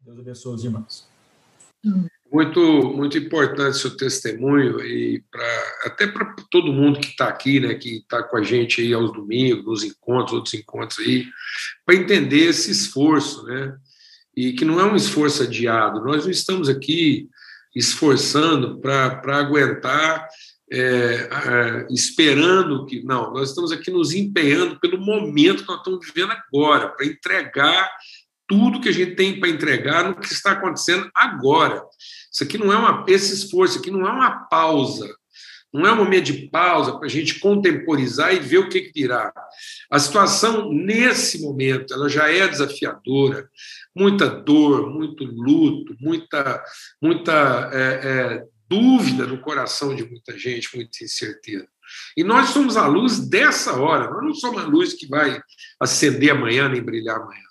Deus abençoe os irmãos. Muito, muito importante seu testemunho e para até para todo mundo que está aqui, né, que está com a gente aí aos domingos, nos encontros, outros encontros aí, para entender esse esforço, né, e que não é um esforço adiado. Nós não estamos aqui esforçando para aguentar, é, é, esperando que. Não, nós estamos aqui nos empenhando pelo momento que nós estamos vivendo agora, para entregar tudo que a gente tem para entregar no que está acontecendo agora. Isso aqui não é uma, esse esforço aqui não é uma pausa, não é um momento de pausa para a gente contemporizar e ver o que, que virá. A situação, nesse momento, ela já é desafiadora, muita dor, muito luto, muita, muita é, é, dúvida no coração de muita gente, muita incerteza. E nós somos a luz dessa hora, nós não somos a luz que vai acender amanhã nem brilhar amanhã.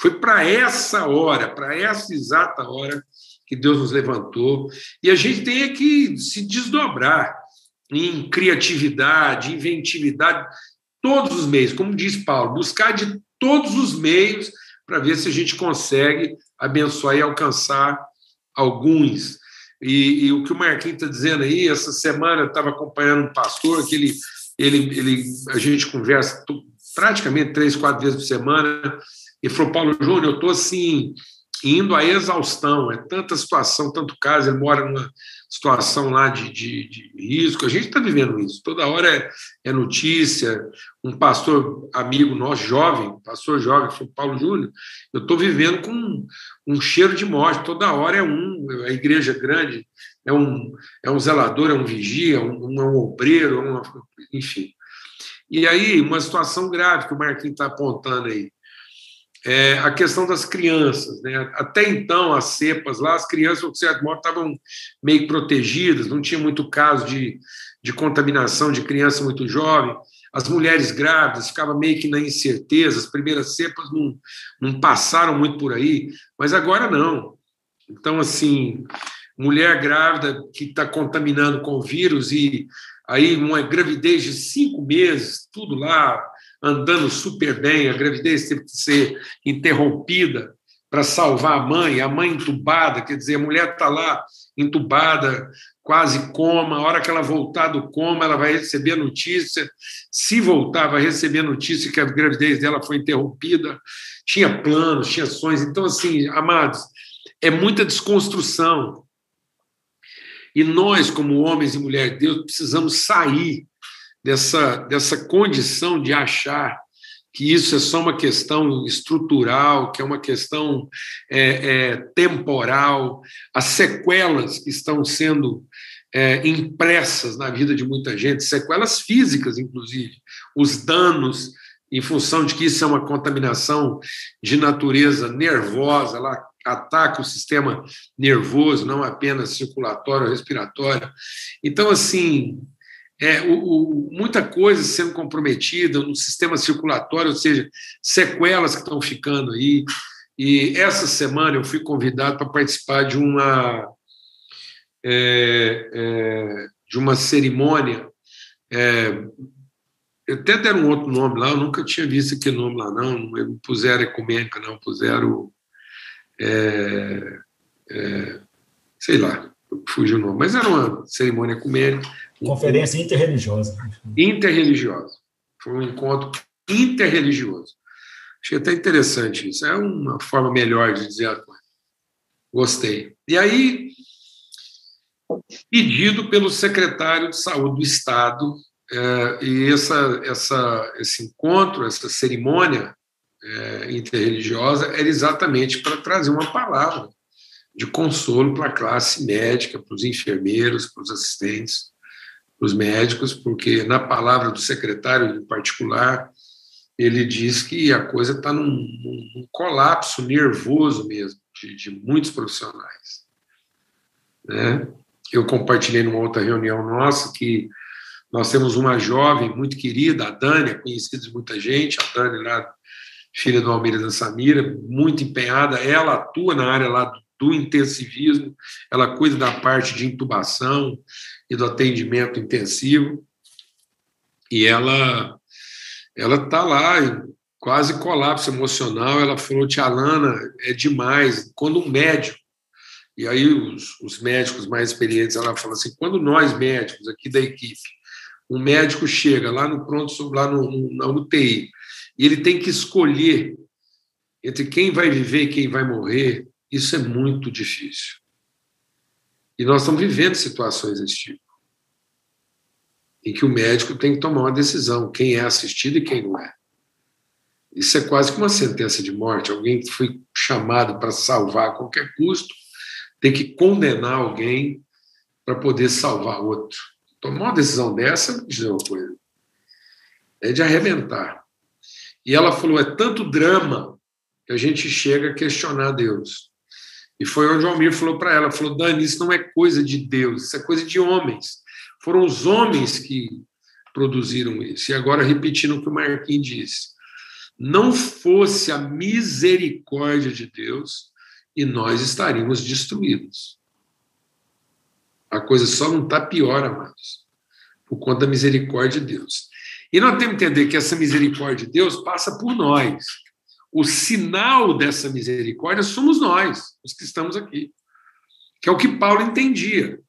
Foi para essa hora, para essa exata hora, que Deus nos levantou. E a gente tem que se desdobrar em criatividade, inventividade, todos os meios, como diz Paulo, buscar de todos os meios para ver se a gente consegue abençoar e alcançar alguns. E, e o que o Marquinhos está dizendo aí, essa semana eu estava acompanhando um pastor que ele, ele, ele, a gente conversa praticamente três, quatro vezes por semana, e falou, Paulo Júnior, eu estou assim, indo à exaustão, é tanta situação, tanto caso, ele mora numa situação lá de, de, de risco, a gente está vivendo isso, toda hora é, é, notícia, um pastor amigo nosso, jovem, pastor jovem, foi Paulo Júnior, eu estou vivendo com um, um, cheiro de morte, toda hora é um, a igreja é grande, é um, é um zelador, é um vigia, um, é um obreiro, é uma, enfim. E aí, uma situação grave que o Marquinhos está apontando aí, é, a questão das crianças. Né? Até então, as cepas lá, as crianças, de certo modo, estavam meio protegidas, não tinha muito caso de, de contaminação de criança muito jovem. As mulheres grávidas ficavam meio que na incerteza, as primeiras cepas não, não passaram muito por aí, mas agora não. Então, assim, mulher grávida que está contaminando com vírus e aí uma gravidez de cinco meses, tudo lá, andando super bem, a gravidez teve que ser interrompida para salvar a mãe, a mãe entubada, quer dizer, a mulher está lá entubada, quase coma, a hora que ela voltar do coma, ela vai receber notícia, se voltar, vai receber notícia que a gravidez dela foi interrompida, tinha planos, tinha sonhos, então, assim, amados, é muita desconstrução, e nós, como homens e mulheres de Deus, precisamos sair dessa, dessa condição de achar que isso é só uma questão estrutural, que é uma questão é, é, temporal, as sequelas que estão sendo é, impressas na vida de muita gente, sequelas físicas, inclusive, os danos em função de que isso é uma contaminação de natureza nervosa, ela ataca o sistema nervoso, não apenas circulatório, respiratório. Então, assim, é, o, o, muita coisa sendo comprometida no sistema circulatório, ou seja, sequelas que estão ficando aí. E essa semana eu fui convidado para participar de uma é, é, de uma cerimônia. É, até deram um outro nome lá, eu nunca tinha visto aquele nome lá, não. Não puseram ecumênica, não, puseram. É, é, sei lá, fugiu o nome, mas era uma cerimônia ecumênica Conferência interreligiosa. Interreligiosa. Foi um encontro interreligioso. Achei até interessante isso. É uma forma melhor de dizer a coisa. Gostei. E aí, pedido pelo secretário de Saúde do Estado, é, e essa, essa, esse encontro, essa cerimônia é, interreligiosa era exatamente para trazer uma palavra de consolo para a classe médica, para os enfermeiros, para os assistentes, os médicos, porque na palavra do secretário em particular, ele diz que a coisa está num, num, colapso nervoso mesmo, de, de muitos profissionais. Né? Eu compartilhei numa outra reunião nossa que nós temos uma jovem muito querida, a Dani, conhecida de muita gente, a Dani lá, filha do Almeida da Samira, muito empenhada, ela atua na área lá do, do intensivismo, ela cuida da parte de intubação, e do atendimento intensivo. E ela ela está lá quase colapso emocional. Ela falou: Tia Alana, é demais. Quando um médico, e aí os, os médicos mais experientes, ela fala assim: quando nós médicos aqui da equipe, um médico chega lá no pronto, lá no, na UTI, e ele tem que escolher entre quem vai viver e quem vai morrer, isso é muito difícil. E nós estamos vivendo situações desse tipo, em que o médico tem que tomar uma decisão, quem é assistido e quem não é. Isso é quase que uma sentença de morte. Alguém que foi chamado para salvar a qualquer custo tem que condenar alguém para poder salvar outro. Tomar uma decisão dessa, dizer uma coisa, é de arrebentar. E ela falou: é tanto drama que a gente chega a questionar Deus. E foi onde o Almir falou para ela: falou, Dani, isso não é coisa de Deus, isso é coisa de homens. Foram os homens que produziram isso. E agora, repetindo o que o Marquinhos disse: não fosse a misericórdia de Deus e nós estaríamos destruídos. A coisa só não está pior, amados, por conta da misericórdia de Deus. E nós temos que entender que essa misericórdia de Deus passa por nós. O sinal dessa misericórdia somos nós, os que estamos aqui. Que é o que Paulo entendia.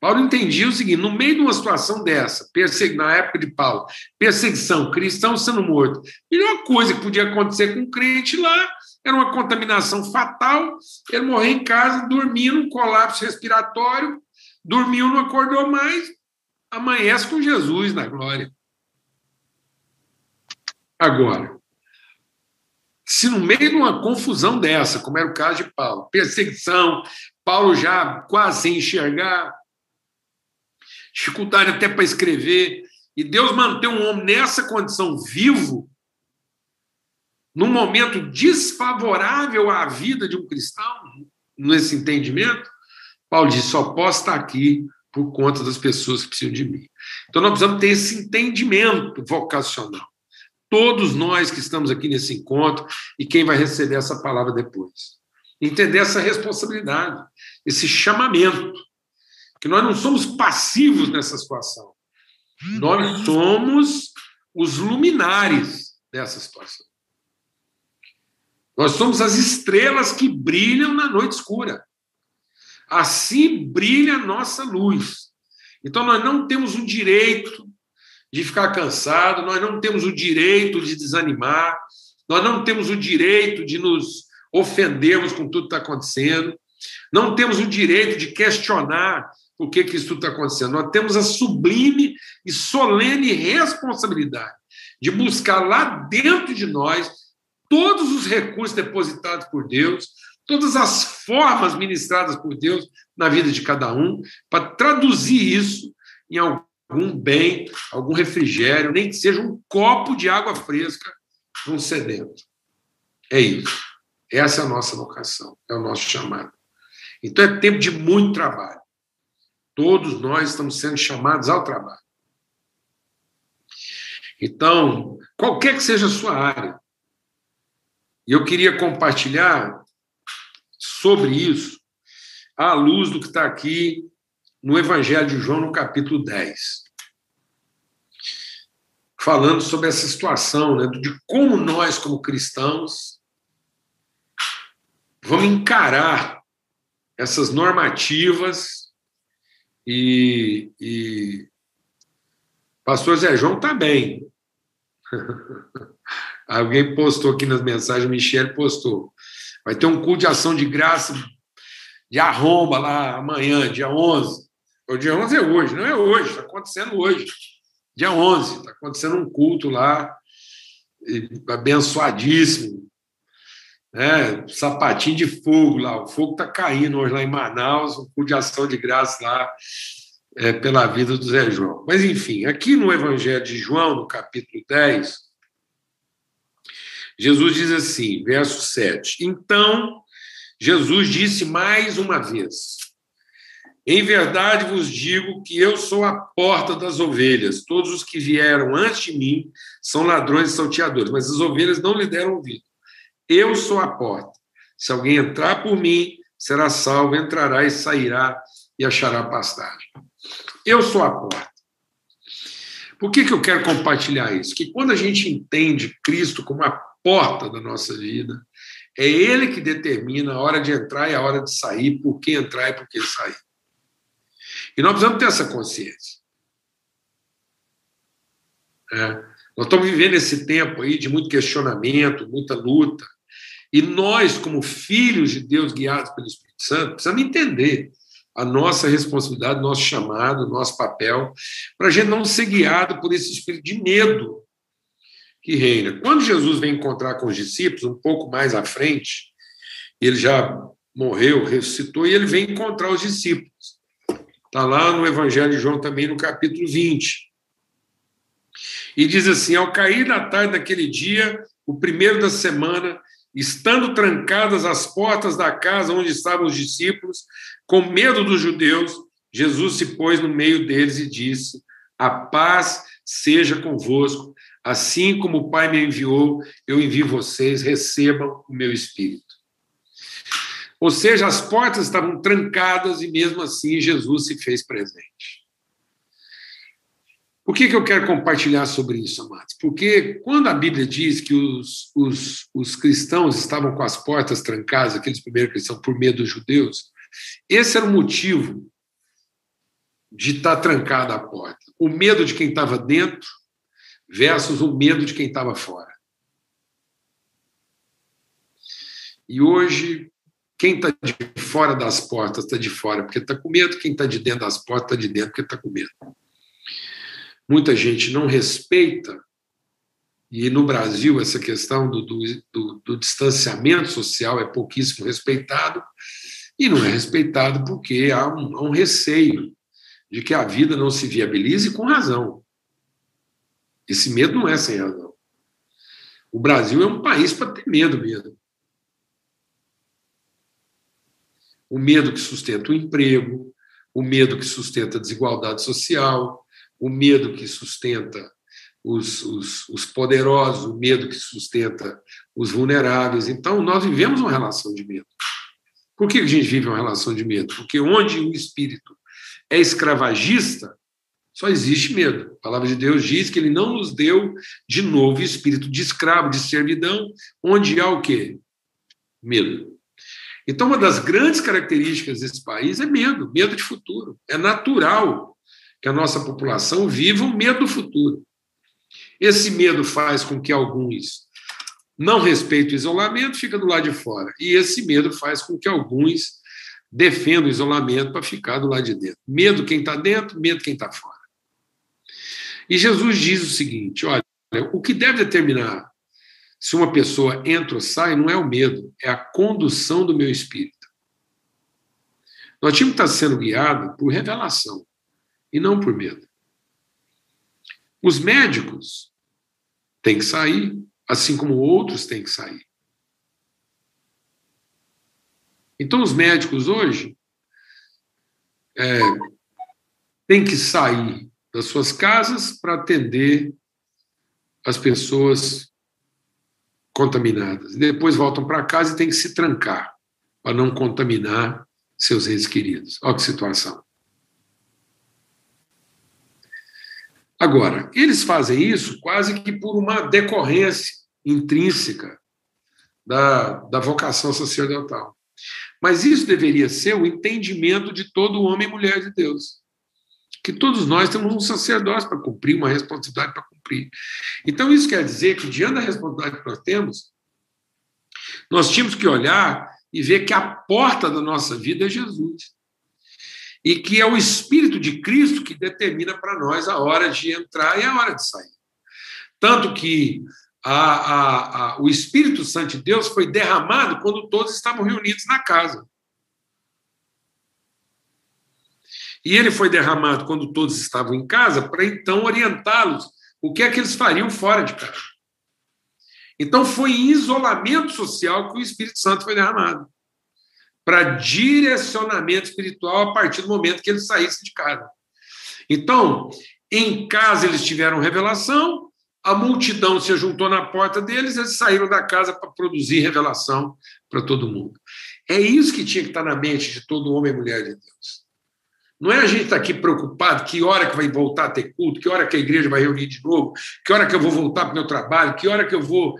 Paulo entendia o seguinte: no meio de uma situação dessa, na época de Paulo, perseguição, cristão sendo morto, a melhor coisa que podia acontecer com um crente lá era uma contaminação fatal, ele morrer em casa, dormir num colapso respiratório, dormiu, não acordou mais, amanhece com Jesus na glória. Agora, se no meio de uma confusão dessa, como era o caso de Paulo, perseguição, Paulo já quase sem enxergar, dificuldade até para escrever, e Deus manter um homem nessa condição vivo, num momento desfavorável à vida de um cristão, nesse entendimento, Paulo diz: só posso estar aqui por conta das pessoas que precisam de mim. Então nós precisamos ter esse entendimento vocacional. Todos nós que estamos aqui nesse encontro e quem vai receber essa palavra depois. Entender essa responsabilidade, esse chamamento que nós não somos passivos nessa situação. Nós somos os luminares dessa situação. Nós somos as estrelas que brilham na noite escura. Assim brilha a nossa luz. Então nós não temos o direito de ficar cansado, nós não temos o direito de desanimar, nós não temos o direito de nos ofendermos com tudo que está acontecendo, não temos o direito de questionar por que, que isso está acontecendo. Nós temos a sublime e solene responsabilidade de buscar lá dentro de nós todos os recursos depositados por Deus, todas as formas ministradas por Deus na vida de cada um, para traduzir isso em algum bem, algum refrigério, nem que seja um copo de água fresca para um sedento. É isso. Essa é a nossa vocação, é o nosso chamado. Então é tempo de muito trabalho. Todos nós estamos sendo chamados ao trabalho. Então, qualquer que seja a sua área, e eu queria compartilhar sobre isso à luz do que está aqui no Evangelho de João, no capítulo 10. Falando sobre essa situação, né, de como nós, como cristãos, vamos encarar essas normativas e, e pastor Zé João está bem. Alguém postou aqui nas mensagens, o Michel postou. Vai ter um culto de ação de graça de arromba lá amanhã, dia 11. O dia 11 é hoje, não é hoje, está acontecendo hoje. Dia 11, está acontecendo um culto lá, abençoadíssimo. Né? Sapatinho de fogo lá, o fogo está caindo hoje lá em Manaus, um culto de ação de graça lá, é, pela vida do Zé João. Mas, enfim, aqui no Evangelho de João, no capítulo 10, Jesus diz assim, verso 7. Então, Jesus disse mais uma vez: Em verdade vos digo que eu sou a porta das ovelhas. Todos os que vieram antes de mim são ladrões e salteadores, mas as ovelhas não lhe deram ouvido. Eu sou a porta. Se alguém entrar por mim, será salvo, entrará e sairá e achará pastagem. Eu sou a porta. Por que, que eu quero compartilhar isso? Que quando a gente entende Cristo como a porta da nossa vida, é Ele que determina a hora de entrar e a hora de sair, por que entrar e por que sair. E nós precisamos ter essa consciência. É. Nós estamos vivendo esse tempo aí de muito questionamento, muita luta. E nós, como filhos de Deus guiados pelo Espírito Santo, precisamos entender a nossa responsabilidade, nosso chamado, nosso papel, para a gente não ser guiado por esse espírito de medo que reina. Quando Jesus vem encontrar com os discípulos, um pouco mais à frente, ele já morreu, ressuscitou, e ele vem encontrar os discípulos. Está lá no Evangelho de João também, no capítulo 20. E diz assim: Ao cair da tarde daquele dia, o primeiro da semana, estando trancadas as portas da casa onde estavam os discípulos, com medo dos judeus, Jesus se pôs no meio deles e disse: A paz seja convosco. Assim como o Pai me enviou, eu envio vocês, recebam o meu espírito. Ou seja, as portas estavam trancadas e mesmo assim Jesus se fez presente. Por que, que eu quero compartilhar sobre isso, amados? Porque quando a Bíblia diz que os, os, os cristãos estavam com as portas trancadas, aqueles primeiros cristãos, por medo dos judeus, esse era o motivo de estar trancada a porta. O medo de quem estava dentro versus o medo de quem estava fora. E hoje, quem está de fora das portas está de fora porque está com medo, quem está de dentro das portas está de dentro porque está com medo muita gente não respeita, e no Brasil essa questão do, do, do, do distanciamento social é pouquíssimo respeitado, e não é respeitado porque há um, há um receio de que a vida não se viabilize com razão. Esse medo não é sem razão. O Brasil é um país para ter medo mesmo. O medo que sustenta o emprego, o medo que sustenta a desigualdade social, o medo que sustenta os, os, os, poderosos, o medo que sustenta os vulneráveis. Então, nós vivemos uma relação de medo. Por que a gente vive uma relação de medo? Porque onde o espírito é escravagista, só existe medo. A palavra de Deus diz que ele não nos deu de novo espírito de escravo, de servidão, onde há o quê? Medo. Então, uma das grandes características desse país é medo, medo de futuro. É natural que a nossa população viva o medo do futuro. Esse medo faz com que alguns não respeitem o isolamento, fica do lado de fora. E esse medo faz com que alguns defendam o isolamento para ficar do lado de dentro. Medo quem está dentro, medo quem está fora. E Jesus diz o seguinte: olha, o que deve determinar se uma pessoa entra ou sai não é o medo, é a condução do meu espírito. Nós tínhamos que estar sendo guiado por revelação e não por medo. Os médicos têm que sair, assim como outros têm que sair. Então, os médicos hoje é, têm que sair das suas casas para atender as pessoas contaminadas. Depois voltam para casa e têm que se trancar para não contaminar seus entes queridos. Olha que situação. Agora, eles fazem isso quase que por uma decorrência intrínseca da, da vocação sacerdotal. Mas isso deveria ser o entendimento de todo homem e mulher de Deus. Que todos nós temos um sacerdócio para cumprir, uma responsabilidade para cumprir. Então, isso quer dizer que, diante da responsabilidade que nós temos, nós tínhamos que olhar e ver que a porta da nossa vida é Jesus e que é o Espírito de Cristo que determina para nós a hora de entrar e a hora de sair. Tanto que a, a, a, o Espírito Santo de Deus foi derramado quando todos estavam reunidos na casa. E ele foi derramado quando todos estavam em casa para então orientá-los o que é que eles fariam fora de casa. Então foi em isolamento social que o Espírito Santo foi derramado para direcionamento espiritual a partir do momento que eles saíssem de casa. Então, em casa eles tiveram revelação, a multidão se juntou na porta deles, eles saíram da casa para produzir revelação para todo mundo. É isso que tinha que estar na mente de todo homem e mulher de Deus. Não é a gente estar tá aqui preocupado que hora que vai voltar a ter culto, que hora que a igreja vai reunir de novo, que hora que eu vou voltar para o meu trabalho, que hora que eu vou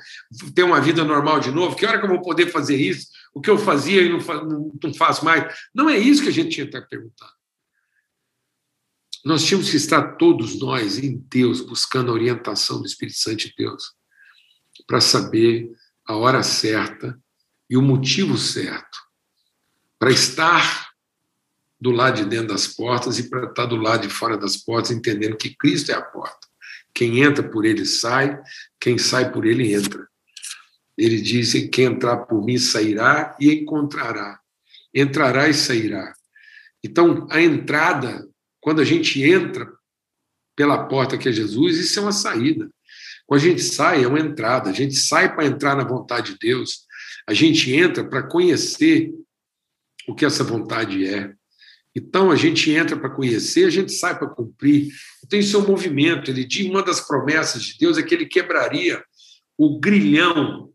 ter uma vida normal de novo, que hora que eu vou poder fazer isso, o que eu fazia e não, não faço mais. Não é isso que a gente tinha que estar perguntando. Nós tínhamos que estar todos nós em Deus, buscando a orientação do Espírito Santo de Deus, para saber a hora certa e o motivo certo para estar do lado de dentro das portas e para estar do lado de fora das portas, entendendo que Cristo é a porta. Quem entra por ele sai, quem sai por ele entra. Ele diz: quem entrar por mim sairá e encontrará. Entrará e sairá. Então, a entrada, quando a gente entra pela porta que é Jesus, isso é uma saída. Quando a gente sai, é uma entrada. A gente sai para entrar na vontade de Deus. A gente entra para conhecer o que essa vontade é. Então a gente entra para conhecer, a gente sai para cumprir. Tem seu movimento. Ele diz uma das promessas de Deus é que ele quebraria o grilhão,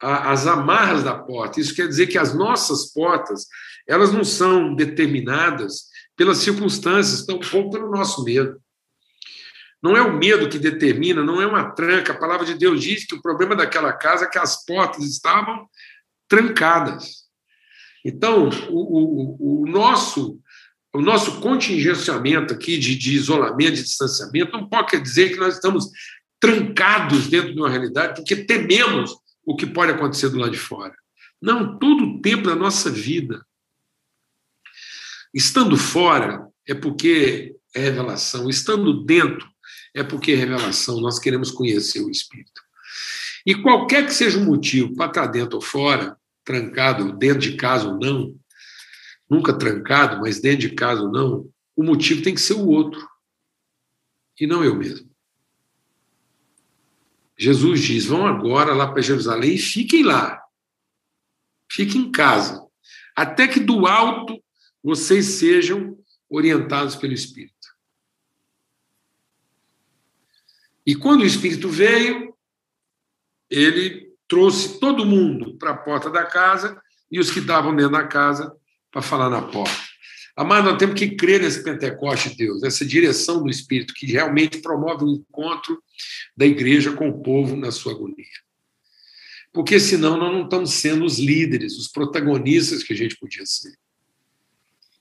as amarras da porta. Isso quer dizer que as nossas portas elas não são determinadas pelas circunstâncias, tampouco pelo nosso medo. Não é o medo que determina, não é uma tranca. A palavra de Deus diz que o problema daquela casa é que as portas estavam trancadas. Então, o, o, o nosso o nosso contingenciamento aqui de, de isolamento, de distanciamento, não pode dizer que nós estamos trancados dentro de uma realidade porque tememos o que pode acontecer do lado de fora. Não, todo o tempo da nossa vida. Estando fora é porque é revelação, estando dentro é porque é revelação, nós queremos conhecer o Espírito. E qualquer que seja o motivo para estar dentro ou fora, trancado, dentro de casa ou não, nunca trancado, mas dentro de casa ou não, o motivo tem que ser o outro, e não eu mesmo. Jesus diz: vão agora lá para Jerusalém e fiquem lá. Fiquem em casa, até que do alto vocês sejam orientados pelo Espírito. E quando o Espírito veio, ele trouxe todo mundo para a porta da casa e os que estavam dentro da casa para falar na porta. Amado, nós temos que crer nesse Pentecoste de Deus, essa direção do Espírito que realmente promove o encontro da igreja com o povo na sua agonia. Porque senão nós não estamos sendo os líderes, os protagonistas que a gente podia ser.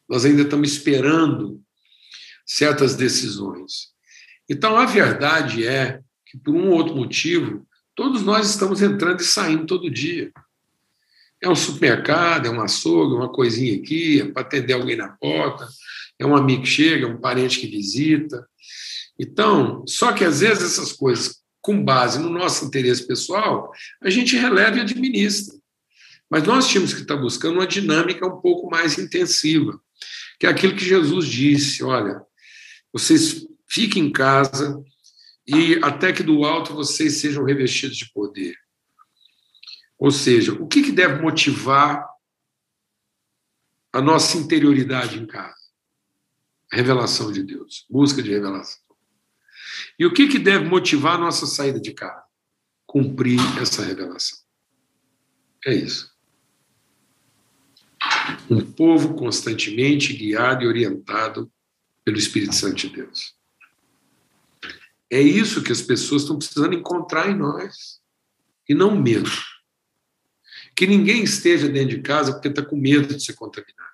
Nós ainda estamos esperando certas decisões. Então, a verdade é que, por um ou outro motivo, todos nós estamos entrando e saindo todo dia. É um supermercado, é um açougue, uma coisinha aqui, é para atender alguém na porta, é um amigo que chega, é um parente que visita. Então, só que às vezes essas coisas, com base no nosso interesse pessoal, a gente releva e administra. Mas nós tínhamos que estar buscando uma dinâmica um pouco mais intensiva, que é aquilo que Jesus disse: olha, vocês fiquem em casa e até que do alto vocês sejam revestidos de poder. Ou seja, o que, que deve motivar a nossa interioridade em casa? Revelação de Deus, busca de revelação. E o que, que deve motivar a nossa saída de casa? Cumprir essa revelação. É isso. Um povo constantemente guiado e orientado pelo Espírito Santo de Deus. É isso que as pessoas estão precisando encontrar em nós. E não medo que ninguém esteja dentro de casa porque está com medo de ser contaminado.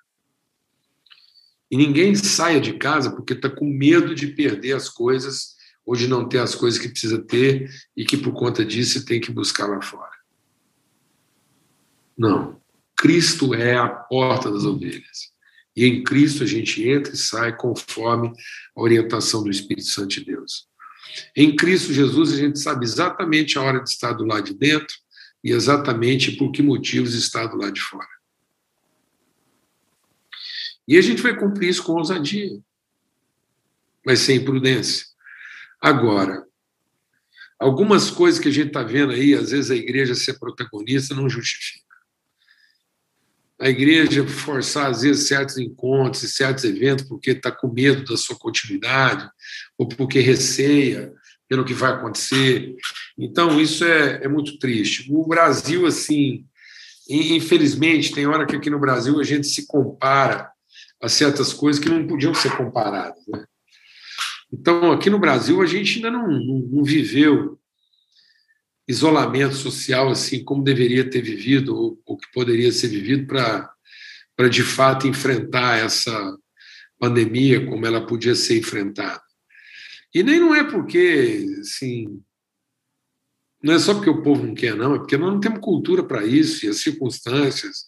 E ninguém saia de casa porque está com medo de perder as coisas ou de não ter as coisas que precisa ter e que por conta disso tem que buscar lá fora. Não. Cristo é a porta das ovelhas. E em Cristo a gente entra e sai conforme a orientação do Espírito Santo de Deus. Em Cristo Jesus a gente sabe exatamente a hora de estar do lado de dentro e exatamente por que motivos está do lado de fora. E a gente vai cumprir isso com ousadia, mas sem prudência. Agora, algumas coisas que a gente está vendo aí, às vezes a igreja ser protagonista não justifica. A igreja forçar, às vezes, certos encontros e certos eventos porque está com medo da sua continuidade, ou porque receia pelo que vai acontecer. Então, isso é, é muito triste. O Brasil, assim, infelizmente, tem hora que aqui no Brasil a gente se compara a certas coisas que não podiam ser comparadas. Né? Então, aqui no Brasil, a gente ainda não, não, não viveu isolamento social assim como deveria ter vivido ou, ou que poderia ser vivido para para de fato enfrentar essa pandemia como ela podia ser enfrentada. E nem não é porque, assim, não é só porque o povo não quer, não, é porque nós não temos cultura para isso, e as circunstâncias,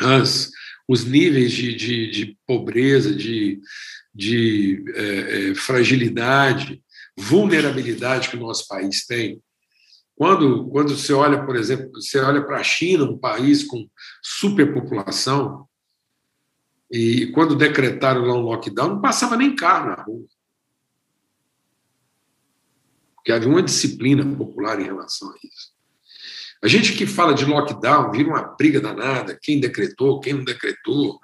as, os níveis de, de, de pobreza, de, de é, é, fragilidade, vulnerabilidade que o nosso país tem. Quando, quando você olha, por exemplo, você olha para a China, um país com superpopulação, e quando decretaram lá um lockdown, não passava nem carro na rua. Porque havia uma disciplina popular em relação a isso. A gente que fala de lockdown vira uma briga danada, quem decretou, quem não decretou,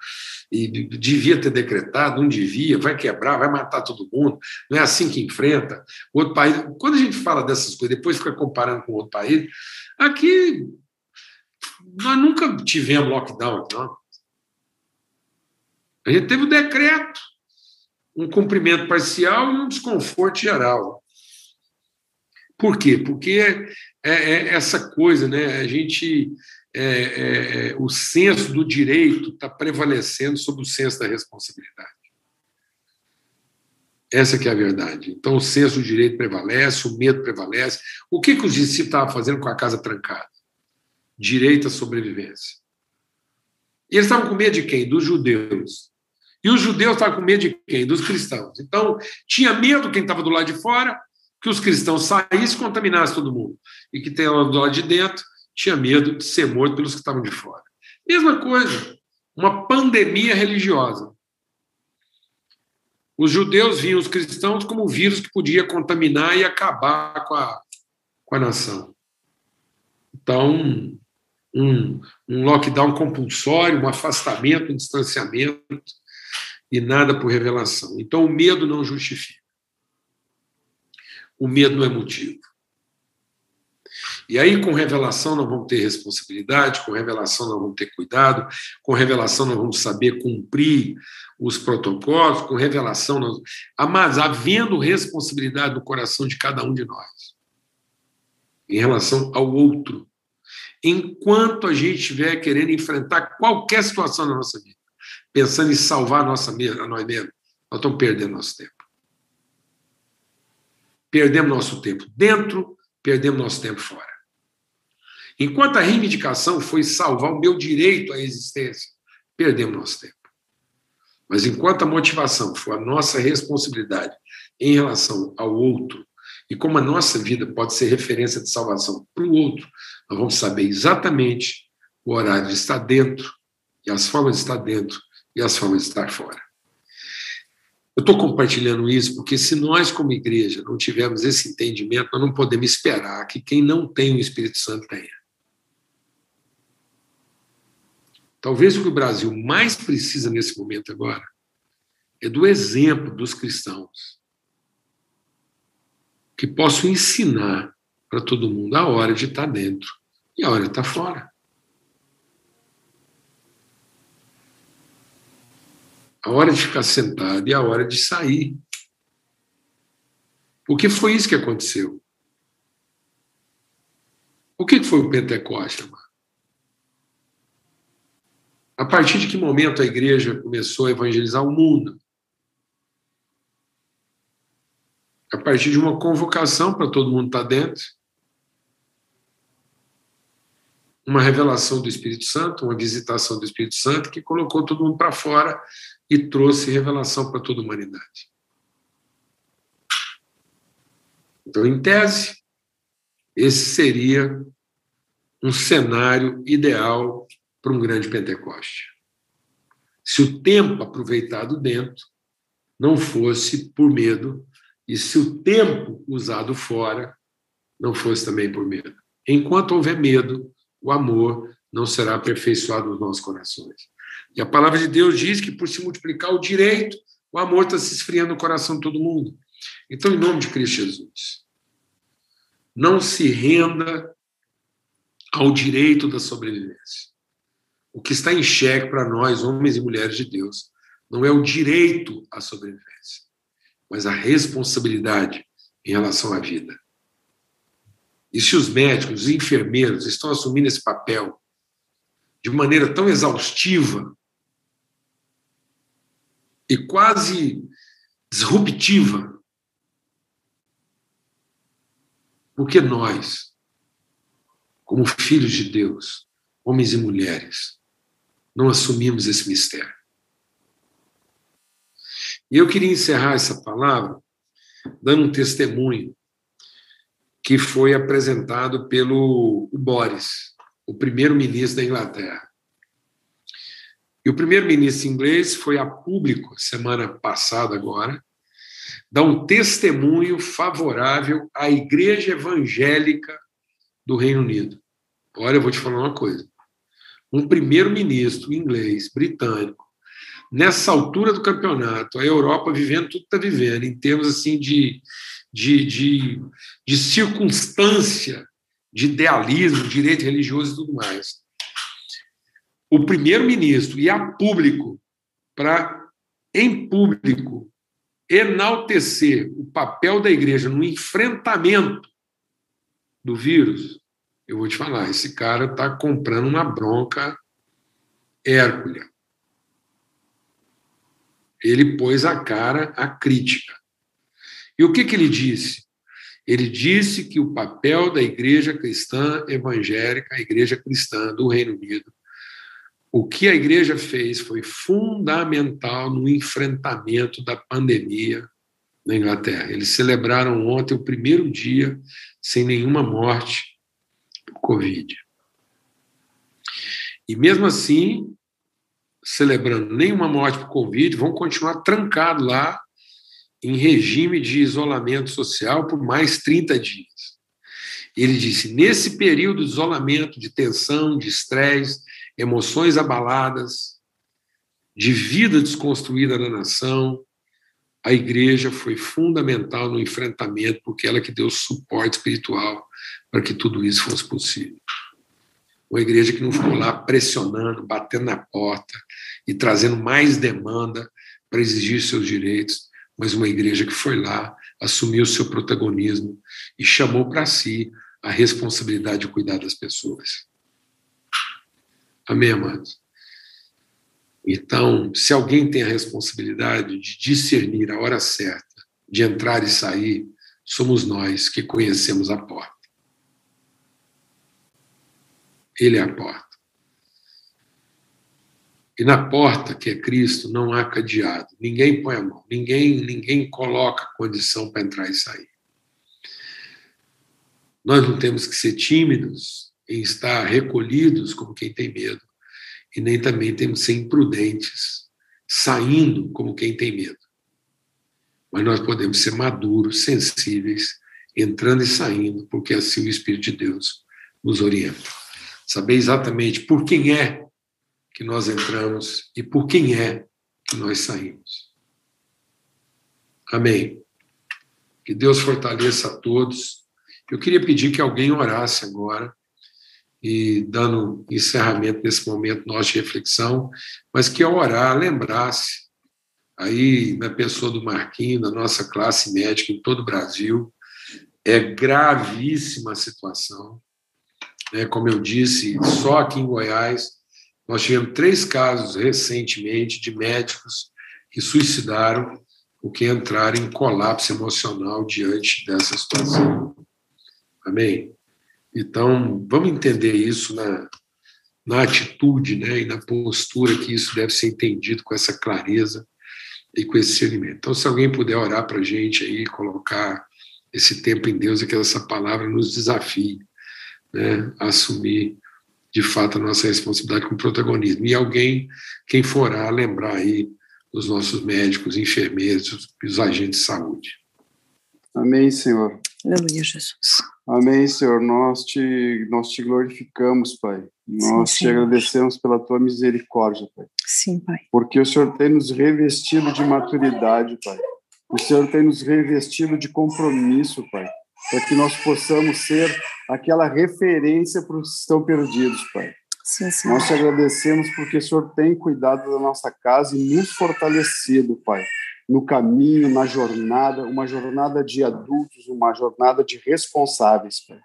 e devia ter decretado, não devia, vai quebrar, vai matar todo mundo, não é assim que enfrenta. O outro país, quando a gente fala dessas coisas, depois fica comparando com outro país, aqui nós nunca tivemos lockdown, não. A gente teve o decreto, um cumprimento parcial e um desconforto geral. Por quê? Porque é, é essa coisa, né? A gente, é, é, é o senso do direito está prevalecendo sobre o senso da responsabilidade. Essa que é a verdade. Então, o senso do direito prevalece, o medo prevalece. O que, que os discípulos estavam fazendo com a casa trancada? Direito à sobrevivência. E eles estavam com medo de quem? Dos judeus. E os judeus estavam com medo de quem? Dos cristãos. Então, tinha medo quem estava do lado de fora que os cristãos saíssem e contaminassem todo mundo. E que tem do lado de dentro tinha medo de ser morto pelos que estavam de fora. Mesma coisa, uma pandemia religiosa. Os judeus viam os cristãos como um vírus que podia contaminar e acabar com a, com a nação. Então, um, um lockdown compulsório, um afastamento, um distanciamento e nada por revelação. Então, o medo não justifica. O medo não é motivo. E aí, com revelação, nós vamos ter responsabilidade, com revelação, nós vamos ter cuidado, com revelação, nós vamos saber cumprir os protocolos, com revelação, nós... mas havendo responsabilidade no coração de cada um de nós, em relação ao outro, enquanto a gente estiver querendo enfrentar qualquer situação na nossa vida, pensando em salvar a, nossa, a nós mesmos, nós estamos perdendo nosso tempo. Perdemos nosso tempo dentro, perdemos nosso tempo fora. Enquanto a reivindicação foi salvar o meu direito à existência, perdemos nosso tempo. Mas enquanto a motivação for a nossa responsabilidade em relação ao outro, e como a nossa vida pode ser referência de salvação para o outro, nós vamos saber exatamente o horário de estar dentro, e as formas de estar dentro, e as formas de estar fora. Eu estou compartilhando isso porque, se nós, como igreja, não tivermos esse entendimento, nós não podemos esperar que quem não tem o Espírito Santo tenha. Talvez o que o Brasil mais precisa nesse momento agora é do exemplo dos cristãos que possam ensinar para todo mundo a hora de estar dentro e a hora de estar fora. A hora de ficar sentado e a hora de sair. Porque foi isso que aconteceu. O que foi o Pentecostes, amado? A partir de que momento a igreja começou a evangelizar o mundo? A partir de uma convocação para todo mundo estar dentro, uma revelação do Espírito Santo, uma visitação do Espírito Santo que colocou todo mundo para fora e trouxe revelação para toda a humanidade. Então, em tese, esse seria um cenário ideal para um grande Pentecoste. Se o tempo aproveitado dentro não fosse por medo, e se o tempo usado fora não fosse também por medo. Enquanto houver medo, o amor não será aperfeiçoado nos nossos corações. E a palavra de Deus diz que, por se multiplicar o direito, o amor está se esfriando no coração de todo mundo. Então, em nome de Cristo Jesus, não se renda ao direito da sobrevivência. o que está em xeque para nós, homens e mulheres de Deus, não é o direito à sobrevivência, mas a responsabilidade em relação à vida. E se os médicos, os enfermeiros estão assumindo esse papel de maneira tão exaustiva e quase disruptiva, porque nós, como filhos de Deus, homens e mulheres, não assumimos esse mistério. E eu queria encerrar essa palavra dando um testemunho que foi apresentado pelo Boris, o primeiro-ministro da Inglaterra. E o primeiro-ministro inglês foi a público, semana passada agora, dar um testemunho favorável à Igreja Evangélica do Reino Unido. Olha, eu vou te falar uma coisa. Um primeiro-ministro inglês, britânico, nessa altura do campeonato, a Europa vivendo tudo que está vivendo, em termos assim de de, de, de circunstância, de idealismo, direito religioso e tudo mais. O primeiro-ministro ia a público para, em público, enaltecer o papel da igreja no enfrentamento do vírus, eu vou te falar, esse cara está comprando uma bronca hércula. Ele pôs a cara à crítica. E o que, que ele disse? Ele disse que o papel da igreja cristã evangélica, a igreja cristã do Reino Unido, o que a igreja fez foi fundamental no enfrentamento da pandemia na Inglaterra. Eles celebraram ontem o primeiro dia sem nenhuma morte por Covid. E mesmo assim, celebrando nenhuma morte por Covid, vão continuar trancados lá em regime de isolamento social por mais 30 dias. Ele disse: nesse período de isolamento, de tensão, de estresse, emoções abaladas, de vida desconstruída na nação, a igreja foi fundamental no enfrentamento, porque ela que deu suporte espiritual para que tudo isso fosse possível. Uma igreja que não ficou lá pressionando, batendo na porta e trazendo mais demanda para exigir seus direitos, mas uma igreja que foi lá, assumiu o seu protagonismo e chamou para si a responsabilidade de cuidar das pessoas. Amém, amados? Então, se alguém tem a responsabilidade de discernir a hora certa, de entrar e sair, somos nós que conhecemos a porta. Ele é a porta. E na porta, que é Cristo, não há cadeado. Ninguém põe a mão, ninguém, ninguém coloca condição para entrar e sair. Nós não temos que ser tímidos em estar recolhidos como quem tem medo, e nem também temos que ser imprudentes, saindo como quem tem medo. Mas nós podemos ser maduros, sensíveis, entrando e saindo, porque assim o Espírito de Deus nos orienta. Saber exatamente por quem é que nós entramos e por quem é que nós saímos. Amém. Que Deus fortaleça a todos. Eu queria pedir que alguém orasse agora, e dando encerramento nesse momento nosso de reflexão, mas que ao orar lembrasse aí na pessoa do Marquinhos, da nossa classe médica em todo o Brasil, é gravíssima a situação. Né? Como eu disse, só aqui em Goiás nós tivemos três casos recentemente de médicos que suicidaram porque entraram em colapso emocional diante dessa situação. Amém? Então, vamos entender isso na, na atitude né, e na postura que isso deve ser entendido com essa clareza e com esse discernimento. Então, se alguém puder orar para a gente aí, colocar esse tempo em Deus e que essa palavra nos desafie né, a assumir de fato, a nossa responsabilidade com protagonismo. E alguém, quem forá, lembrar aí dos nossos médicos, enfermeiros e os agentes de saúde. Amém, Senhor. Aleluia, Jesus. Amém, Senhor. Nós te, nós te glorificamos, Pai. Nós sim, te agradecemos pela tua misericórdia, Pai. Sim, Pai. Porque o Senhor tem nos revestido de maturidade, Pai. O Senhor tem nos revestido de compromisso, Pai para que nós possamos ser aquela referência para os que estão perdidos, Pai. Sim, sim. Nós te agradecemos porque o Senhor tem cuidado da nossa casa e nos fortalecido, Pai, no caminho, na jornada, uma jornada de adultos, uma jornada de responsáveis, Pai.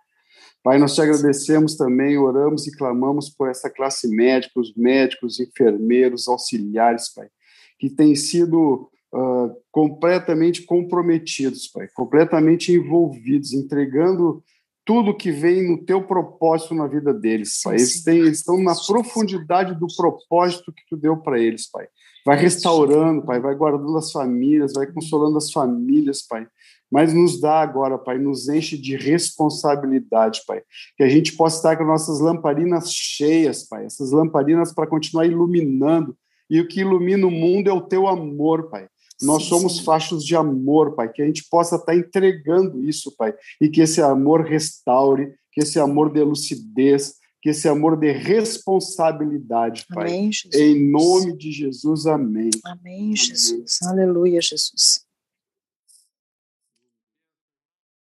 Pai, nós te agradecemos também, oramos e clamamos por essa classe médica, os médicos, enfermeiros, auxiliares, Pai, que têm sido uh, completamente comprometidos, Pai, completamente envolvidos, entregando tudo que vem no teu propósito na vida deles, Pai. Eles, têm, eles estão na profundidade do propósito que tu deu para eles, Pai. Vai restaurando, Pai, vai guardando as famílias, vai consolando as famílias, Pai. Mas nos dá agora, Pai, nos enche de responsabilidade, Pai. Que a gente possa estar com nossas lamparinas cheias, Pai. Essas lamparinas para continuar iluminando. E o que ilumina o mundo é o teu amor, Pai. Nós sim, somos sim. fachos de amor, Pai, que a gente possa estar entregando isso, Pai, e que esse amor restaure, que esse amor dê lucidez, que esse amor dê responsabilidade, Pai. Amém, Jesus. Em nome de Jesus, amém. Amém, Jesus. Amém. Aleluia, Jesus.